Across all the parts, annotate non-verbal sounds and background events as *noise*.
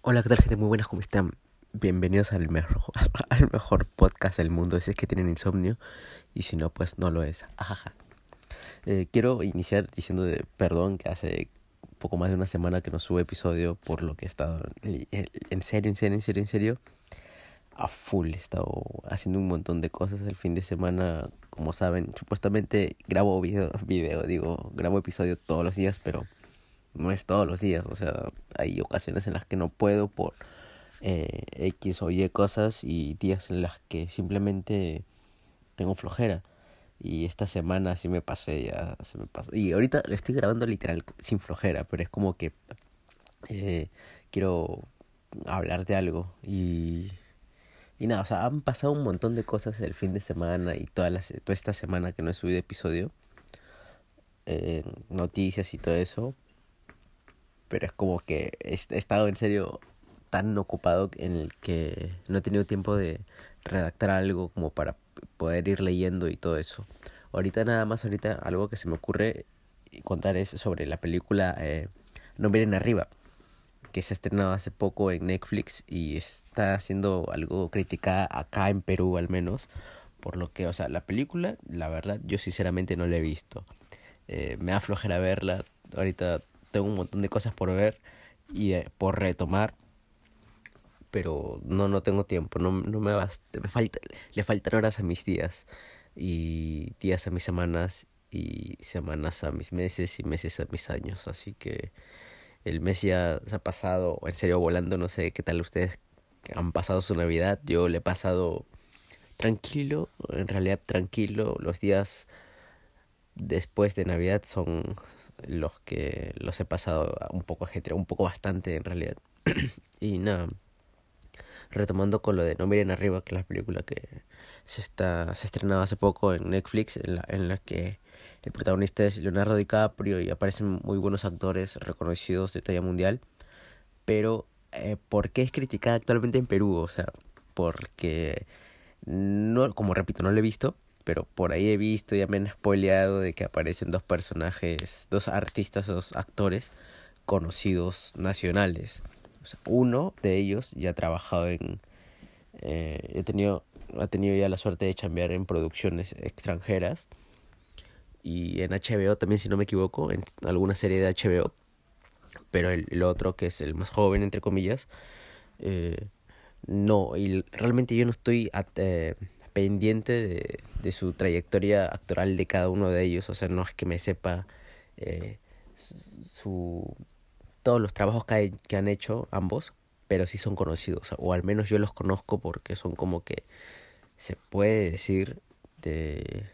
Hola, ¿qué tal gente? Muy buenas, ¿cómo están? Bienvenidos al mejor, *laughs* al mejor podcast del mundo, si es que tienen insomnio y si no, pues no lo es. Ajaja. Eh, quiero iniciar diciendo de perdón que hace poco más de una semana que no sube episodio por lo que he estado en serio, en serio, en serio, en serio a full. He estado haciendo un montón de cosas el fin de semana, como saben, supuestamente grabo video, *laughs* video digo, grabo episodio todos los días, pero no es todos los días, o sea, hay ocasiones en las que no puedo por eh, X o Y cosas y días en las que simplemente tengo flojera. Y esta semana sí me pasé, ya se me pasó. Y ahorita lo estoy grabando literal sin flojera, pero es como que eh, quiero hablar de algo. Y, y nada, o sea, han pasado un montón de cosas el fin de semana y toda, la, toda esta semana que no he subido episodio. Eh, noticias y todo eso pero es como que he, estado en serio tan ocupado en el que no he tenido tiempo de redactar algo como para poder ir leyendo y todo eso. Ahorita nada más, ahorita algo que se me ocurre contar es sobre la película eh, No miren arriba, que se ha estrenado hace poco en Netflix y está siendo algo criticada acá en Perú al menos, por lo que, o sea, la película, la verdad, yo sinceramente no la he visto. Eh, me da flojera verla, ahorita tengo un montón de cosas por ver y eh, por retomar pero no no tengo tiempo no no me basta me falta le faltan horas a mis días y días a mis semanas y semanas a mis meses y meses a mis años. Así que el mes ya se ha pasado en serio volando no sé qué tal ustedes han pasado su navidad. Yo le he pasado tranquilo en realidad tranquilo. Los días después de navidad son los que los he pasado un poco un poco bastante en realidad. *clears throat* y nada, retomando con lo de No miren arriba, que es la película que se está se estrenado hace poco en Netflix en la en la que el protagonista es Leonardo DiCaprio y aparecen muy buenos actores reconocidos de talla mundial, pero eh, ¿por qué es criticada actualmente en Perú? O sea, porque no como repito, no lo he visto, pero por ahí he visto, ya me han spoileado de que aparecen dos personajes, dos artistas, dos actores conocidos nacionales. uno de ellos ya ha trabajado en... Eh, he tenido, ha tenido ya la suerte de chambear en producciones extranjeras y en HBO también, si no me equivoco, en alguna serie de HBO. Pero el, otro, que es el más joven, entre comillas, eh, no, y realmente yo no estoy... Eh, pendiente de, su trayectoria actoral de cada uno de ellos. O sea, no es que me sepa eh, su, todos los trabajos que, que han hecho ambos, pero sí son conocidos. O al menos yo los conozco porque son como que se puede decir de,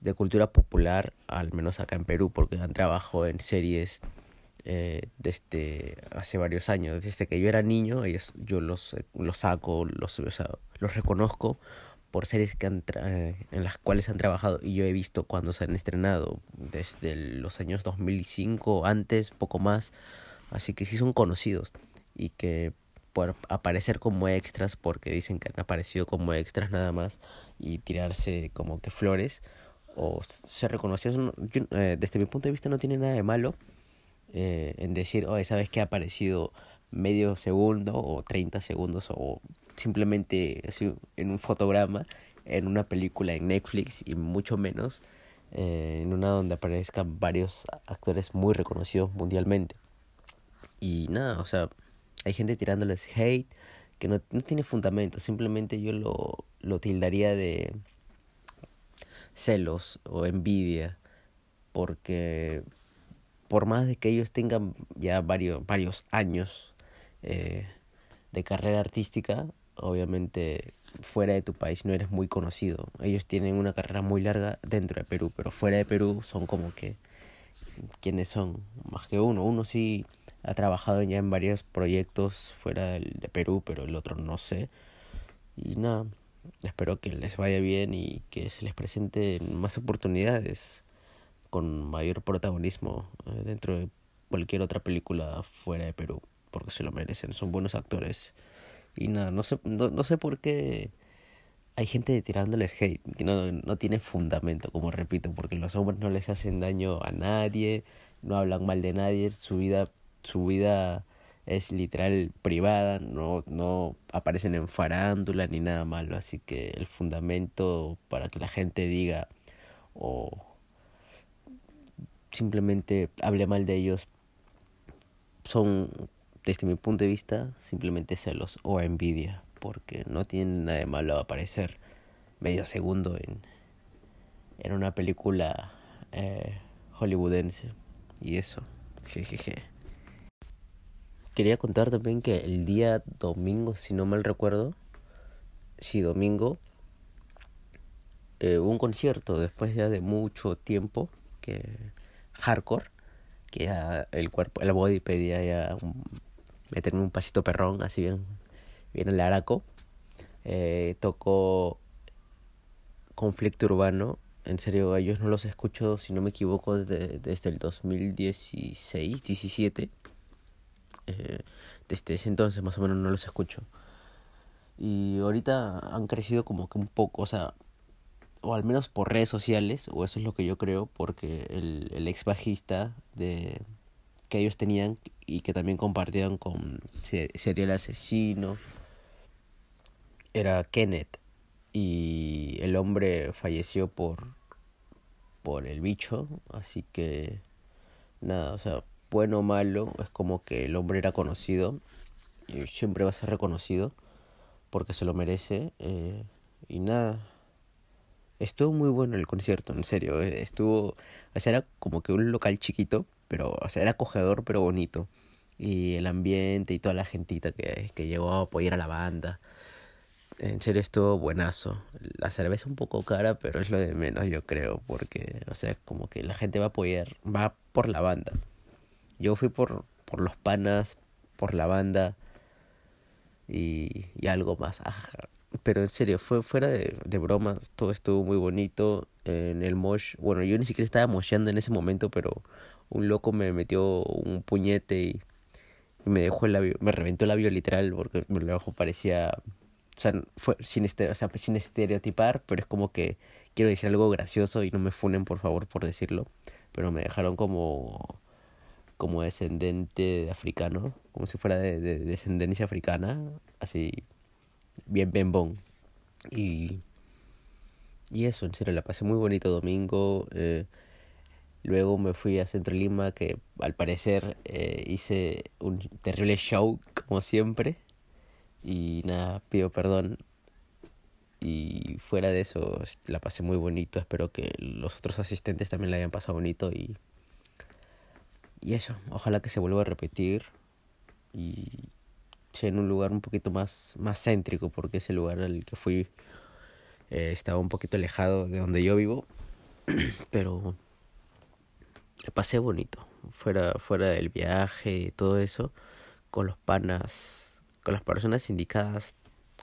de cultura popular, al menos acá en Perú, porque han trabajado en series eh, desde hace varios años. Desde que yo era niño, ellos, yo los, los saco, los, los reconozco por series que han eh, en las cuales han trabajado y yo he visto cuando se han estrenado desde los años 2005 antes poco más así que sí son conocidos y que por aparecer como extras porque dicen que han aparecido como extras nada más y tirarse como que flores o ser reconocidos eh, desde mi punto de vista no tiene nada de malo eh, en decir, oye, ¿sabes que ha aparecido medio segundo o 30 segundos o simplemente así en un fotograma, en una película en Netflix y mucho menos eh, en una donde aparezcan varios actores muy reconocidos mundialmente? Y nada, o sea, hay gente tirándoles hate que no, no tiene fundamento, simplemente yo lo, lo tildaría de celos o envidia porque por más de que ellos tengan ya varios, varios años eh, de carrera artística, obviamente fuera de tu país no eres muy conocido. Ellos tienen una carrera muy larga dentro de Perú, pero fuera de Perú son como que quienes son más que uno. Uno sí ha trabajado ya en varios proyectos fuera de Perú, pero el otro no sé. Y nada, espero que les vaya bien y que se les presenten más oportunidades con mayor protagonismo eh, dentro de cualquier otra película fuera de Perú, porque se lo merecen, son buenos actores. Y nada, no sé, no, no sé por qué hay gente tirándoles hate, que no, no tiene fundamento, como repito, porque los hombres no les hacen daño a nadie, no hablan mal de nadie, su vida, su vida es literal privada, no, no aparecen en farándula ni nada malo, así que el fundamento para que la gente diga o simplemente hable mal de ellos son, desde mi punto de vista, simplemente celos o envidia, porque no tienen nada de malo aparecer medio segundo en, en una película eh, hollywoodense y eso, jejeje. Quería contar también que el día domingo, si no mal recuerdo, sí, domingo, eh, un concierto después ya de mucho tiempo, que hardcore, que ya el cuerpo, el body pedía ya meterme un pasito perrón, así bien, bien el araco. Eh, tocó Conflicto Urbano, en serio, ellos no los escucho, si no me equivoco, desde, desde el 2016, 17 eh, desde ese entonces más o menos no los escucho. Y ahorita han crecido como que un poco, o sea, o al menos por redes sociales, o eso es lo que yo creo, porque el, el ex bajista de que ellos tenían y que también compartían con Serial Asesino era Kenneth y el hombre falleció por por el bicho así que nada o sea bueno o malo, es como que el hombre era conocido y siempre va a ser reconocido porque se lo merece. Eh, y nada, estuvo muy bueno el concierto, en serio. Eh, estuvo, o sea, era como que un local chiquito, pero, o sea, era acogedor pero bonito. Y el ambiente y toda la gentita que, que llegó a apoyar a la banda. En serio estuvo buenazo. La cerveza un poco cara, pero es lo de menos, yo creo, porque, o sea, como que la gente va a apoyar, va por la banda. Yo fui por, por los panas, por la banda y, y algo más. Pero en serio, fue fuera de, de bromas, todo estuvo muy bonito. En el mosh, bueno, yo ni siquiera estaba mosheando en ese momento, pero un loco me metió un puñete y, me dejó el labio, me reventó el labio literal porque mi ojo parecía, o sea, fue sin, este, o sea, sin estereotipar, pero es como que quiero decir algo gracioso y no me funen por favor por decirlo, pero me dejaron como como descendente de africano, como si fuera de, descendencia africana, así bien bembón. Y, y eso, en serio, la pasé muy bonito domingo. Eh, luego me fui a Centro Lima, que al parecer eh, hice un terrible show, como siempre. Y nada, pido perdón. Y fuera de eso, la pasé muy bonito. Espero que los otros asistentes también la hayan pasado bonito y y eso, ojalá que se vuelva a repetir y en un lugar un poquito más, más céntrico, porque ese lugar al que fui eh, estaba un poquito alejado de donde yo vivo, *clears throat* pero pasé bonito, fuera, fuera del viaje todo eso, con los panas, con las personas indicadas,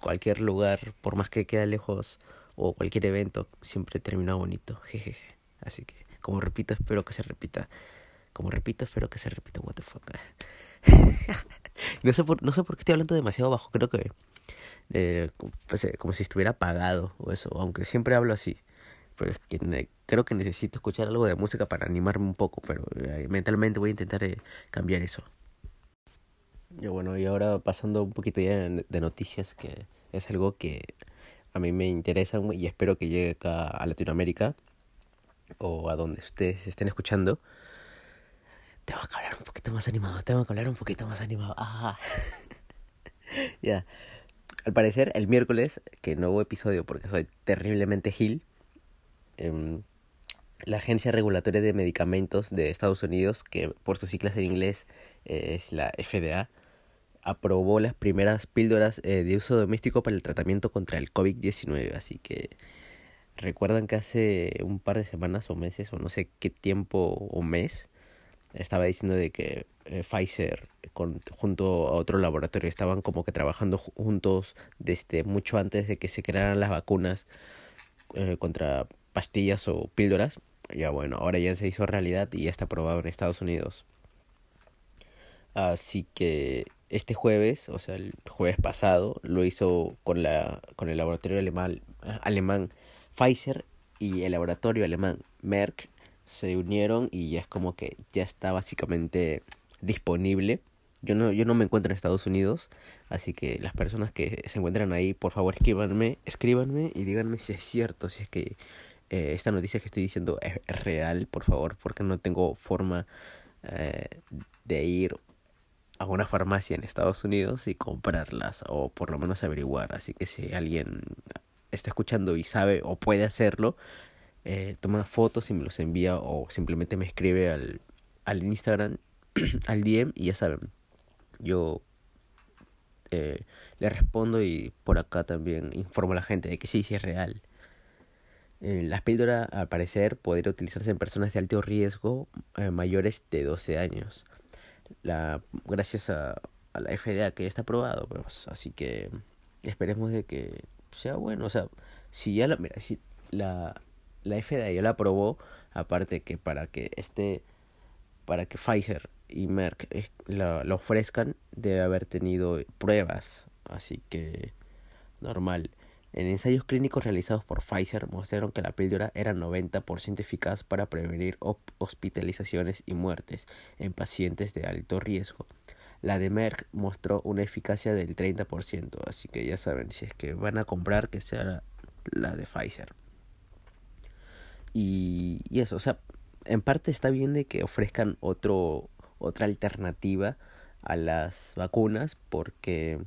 cualquier lugar, por más que quede lejos o cualquier evento, siempre termina bonito, *laughs* jejeje. Así que, como repito, espero que se repita. Como repito, espero que se repita, what. *laughs* *laughs* no, sé por, no sé por qué estoy hablando demasiado bajo, creo que eh, pues, como si estuviera apagado o eso, aunque siempre hablo así. Pero es que creo que necesito escuchar algo de música para animarme un poco, pero eh, mentalmente voy a intentar eh, cambiar eso. Y bueno, y ahora pasando un poquito ya de noticias, que es algo que a mí me interesa y espero que llegue acá a Latinoamérica o a donde ustedes estén escuchando tengo que hablar un poquito más animado, tengo que hablar un poquito más animado. *laughs* ya. Al parecer, el miércoles, que no hubo episodio porque soy terriblemente gil, em, la Agencia Regulatoria de Medicamentos de Estados Unidos, que por sus siglas en inglés eh, es la FDA, aprobó las primeras píldoras eh, de uso doméstico para el tratamiento contra el COVID-19. Así que recuerdan que hace un par de semanas o meses, o no sé qué tiempo o mes, estaba diciendo de que eh, Pfizer junto a otro laboratorio estaban como que trabajando juntos desde mucho antes de que se crearan las vacunas eh, contra pastillas o píldoras. Ya bueno, ahora ya se hizo realidad y ya está aprobado en Estados Unidos. Así que este jueves, o sea, el jueves pasado, lo hizo con, la, con el laboratorio alemán, alemán Pfizer y el laboratorio alemán Merck se unieron y ya es como que ya está básicamente disponible yo no, yo no me encuentro en Estados Unidos, así que las personas que se encuentran ahí, por favor escríbanme, escríbanme y díganme si es cierto, si es que eh, esta noticia que estoy diciendo es, real, por favor, porque no tengo forma eh, de ir a una farmacia en Estados Unidos y comprarlas o por lo menos averiguar. Así que si alguien está escuchando y sabe o puede hacerlo, eh, toma fotos y me los envía o simplemente me escribe al, al Instagram, *clears throat* al DM y ya saben, yo eh, le respondo y por acá también informo a la gente de que sí, sí es real. Eh, la píldora, al parecer, podría utilizarse en personas de alto riesgo eh, mayores de 12 años. La, gracias a, a, la FDA que ya está aprobado, pues, así que esperemos de que sea bueno. O sea, si ya la, mira, si la, la FDA ya la aprobó, aparte que para que este, para que Pfizer y Merck la, la ofrezcan, debe haber tenido pruebas, así que normal. En ensayos clínicos realizados por Pfizer mostraron que la píldora era 90% eficaz para prevenir hospitalizaciones y muertes en pacientes de alto riesgo. La de Merck mostró una eficacia del 30%, así que ya saben, si es que van a comprar, que sea la de Pfizer. Y, eso, o sea, en parte está bien de que ofrezcan otro, otra alternativa a las vacunas porque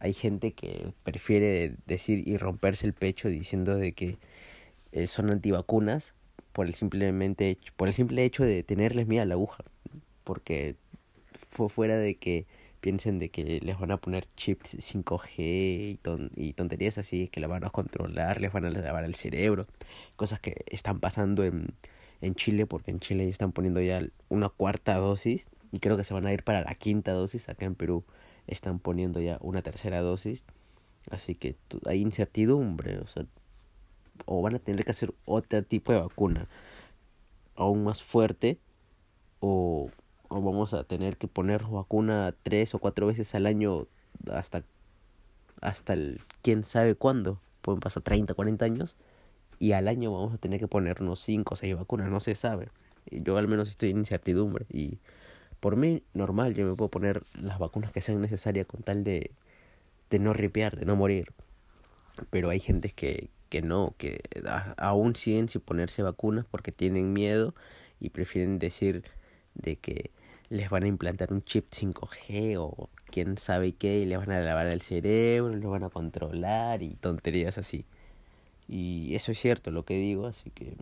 hay gente que prefiere decir y romperse el pecho diciendo de que eh, son antivacunas por el simplemente hecho, por el simple hecho de tenerles miedo a la aguja porque fue fuera de que piensen de que les van a poner chips 5G y, ton y tonterías así que la van a controlar, les van a lavar el cerebro, cosas que están pasando en, en Chile porque en Chile ya están poniendo ya una cuarta dosis y creo que se van a ir para la quinta dosis acá en Perú están poniendo ya una tercera dosis. Así que hay incertidumbre, o sea, o van a tener que hacer otro tipo de vacuna aún más fuerte o, o vamos a tener que poner vacuna tres o cuatro veces al año hasta hasta el quién sabe cuándo, pueden pasar 30, 40 años y al año vamos a tener que ponernos cinco o seis vacunas, no se sabe. Yo al menos estoy en incertidumbre y por mí, normal, yo me puedo poner las vacunas que sean necesarias con tal de, de no ripear, de no morir. Pero hay gente que, que no, que aún siguen sin ponerse vacunas porque tienen miedo y prefieren decir de que les van a implantar un chip 5G o quién sabe qué y les van a lavar el cerebro, los van a controlar y tonterías así. Y eso es cierto lo que digo, así que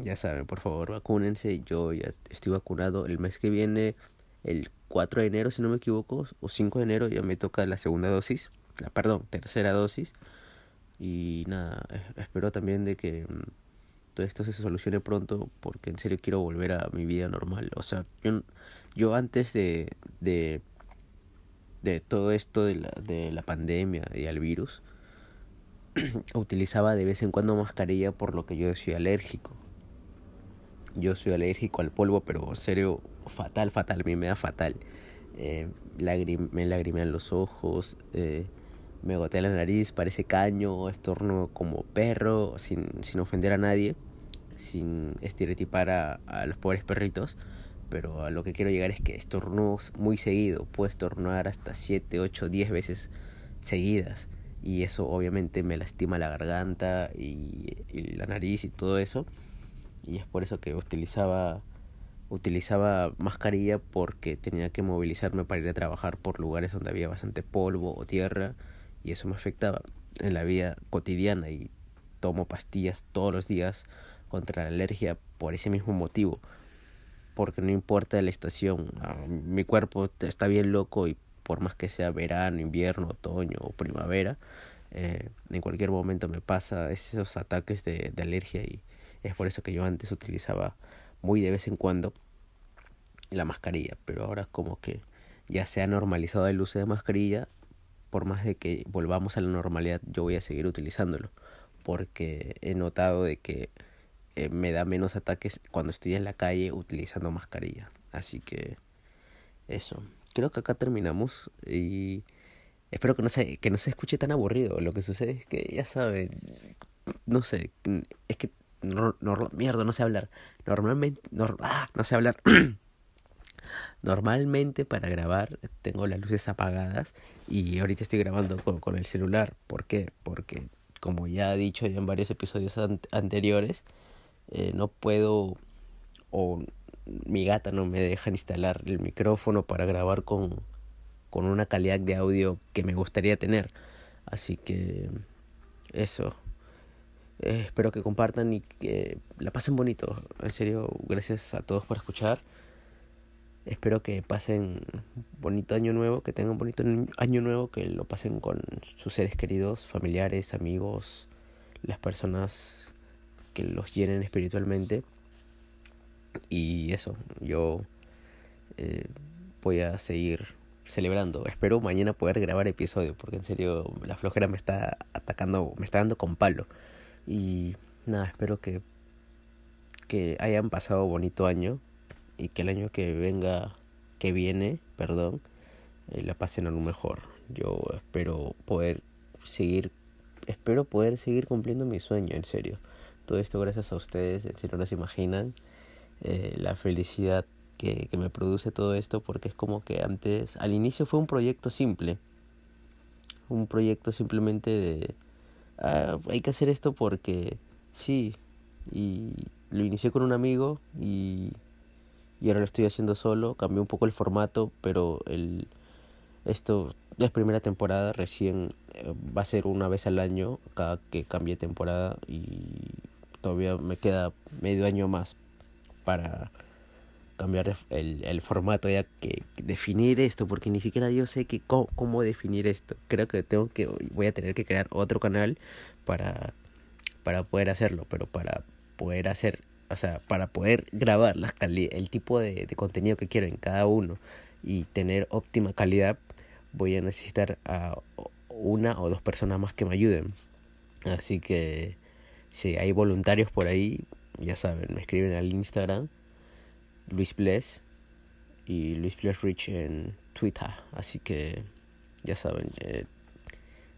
ya saben, por favor, vacúnense. Yo ya estoy vacunado el mes que viene, el 4 de enero, si no me equivoco, o 5 de enero, ya me toca la segunda dosis, la, perdón, tercera dosis. Y nada, espero también de que mm, todo esto se solucione pronto, porque en serio quiero volver a mi vida normal. O sea, yo, yo antes de, de, de todo esto de la, de la pandemia y el virus, *clears throat* utilizaba de vez en cuando mascarilla por lo que yo soy alérgico yo soy alérgico al polvo, pero serio, fatal, fatal, a mí me da fatal. Eh, me lagrimean los ojos, eh, me gotea la nariz, parece caño, estorno como perro, sin, sin ofender a nadie, sin estereotipar a, a, los pobres perritos. Pero a lo que quiero llegar es que estornudo muy seguido, puedo estornudar hasta 7, 8, 10 veces seguidas. Y eso obviamente me lastima la garganta y, y la nariz y todo eso. Y es por eso que utilizaba utilizaba mascarilla porque tenía que movilizarme para ir a trabajar por lugares donde había bastante polvo o tierra. Y eso me afectaba en la vida cotidiana y tomo pastillas todos los días contra la alergia por ese mismo motivo porque no importa la estación ah, mi cuerpo está bien loco y por más que sea verano, invierno, otoño o primavera eh, en cualquier momento me pasa esos ataques de, de alergia y es por eso que yo antes utilizaba muy de vez en cuando la mascarilla, pero ahora como que ya se ha normalizado el uso de mascarilla, por más de que volvamos a la normalidad, yo voy a seguir utilizándolo, porque he notado de que eh, me da menos ataques cuando estoy en la calle utilizando mascarilla. Así que eso. Creo que acá terminamos y espero que no se que no se escuche tan aburrido. Lo que sucede es que ya saben, no sé, es que no, no, mierda, no sé hablar. Normalmente, no, ah, no sé hablar. *coughs* Normalmente para grabar tengo las luces apagadas y ahorita estoy grabando con, el celular. ¿Por qué? Porque como ya he dicho ya en varios episodios anteriores, eh, no puedo o mi gata no me deja instalar el micrófono para grabar con, con una calidad de audio que me gustaría tener. Así que eso. Eh, espero que compartan y que la pasen bonito. En serio, gracias a todos por escuchar. Espero que pasen bonito año nuevo, que tengan bonito año nuevo, que lo pasen con sus seres queridos, familiares, amigos, las personas que los llenen espiritualmente. Y eso, yo eh, voy a seguir celebrando. Espero mañana poder grabar episodio, porque en serio la flojera me está atacando, me está dando con palo. Y nada, espero que, que hayan pasado bonito año y que el año que venga, que viene, perdón, eh, la pasen a lo mejor. Yo espero poder seguir, espero poder seguir cumpliendo mi sueño, en serio. Todo esto gracias a ustedes, serio no se imaginan eh, la felicidad que, que me produce todo esto, porque es como que antes, al inicio fue un proyecto simple, un proyecto simplemente de, ah, hay que hacer esto porque sí, y lo inicié con un amigo y y ahora lo estoy haciendo solo. Cambié un poco el formato, pero el esto es primera temporada, recién eh, va a ser una vez al año cada que cambie temporada y todavía me queda medio año más para cambiar el, el formato ya que definir esto porque ni siquiera yo sé que cómo, cómo, definir esto creo que tengo que voy a tener que crear otro canal para para poder hacerlo pero para poder hacer o sea, para poder grabar la el tipo de, de, contenido que quiero en cada uno y tener óptima calidad, voy a necesitar a una o dos personas más que me ayuden. Así que si hay voluntarios por ahí, ya saben, me escriben al Instagram, Luis Bless y Luis Bless Rich en Twitter. Así que ya saben, eh,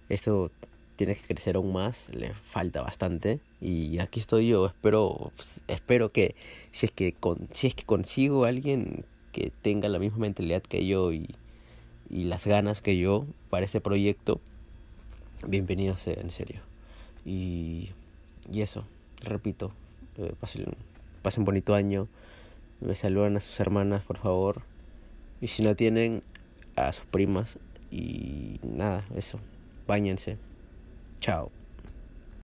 esto tiene que crecer aún más, le falta bastante y aquí estoy yo, espero pues, espero que si es que con, si es que consigo a alguien que tenga la misma mentalidad que yo y, y las ganas que yo para este proyecto, bienvenido sea, en serio. Y, y eso, repito, eh, pasen, pasen bonito año, me saludan a sus hermanas, por favor, y si no tienen, a sus primas, y nada, eso, bañense. Chao.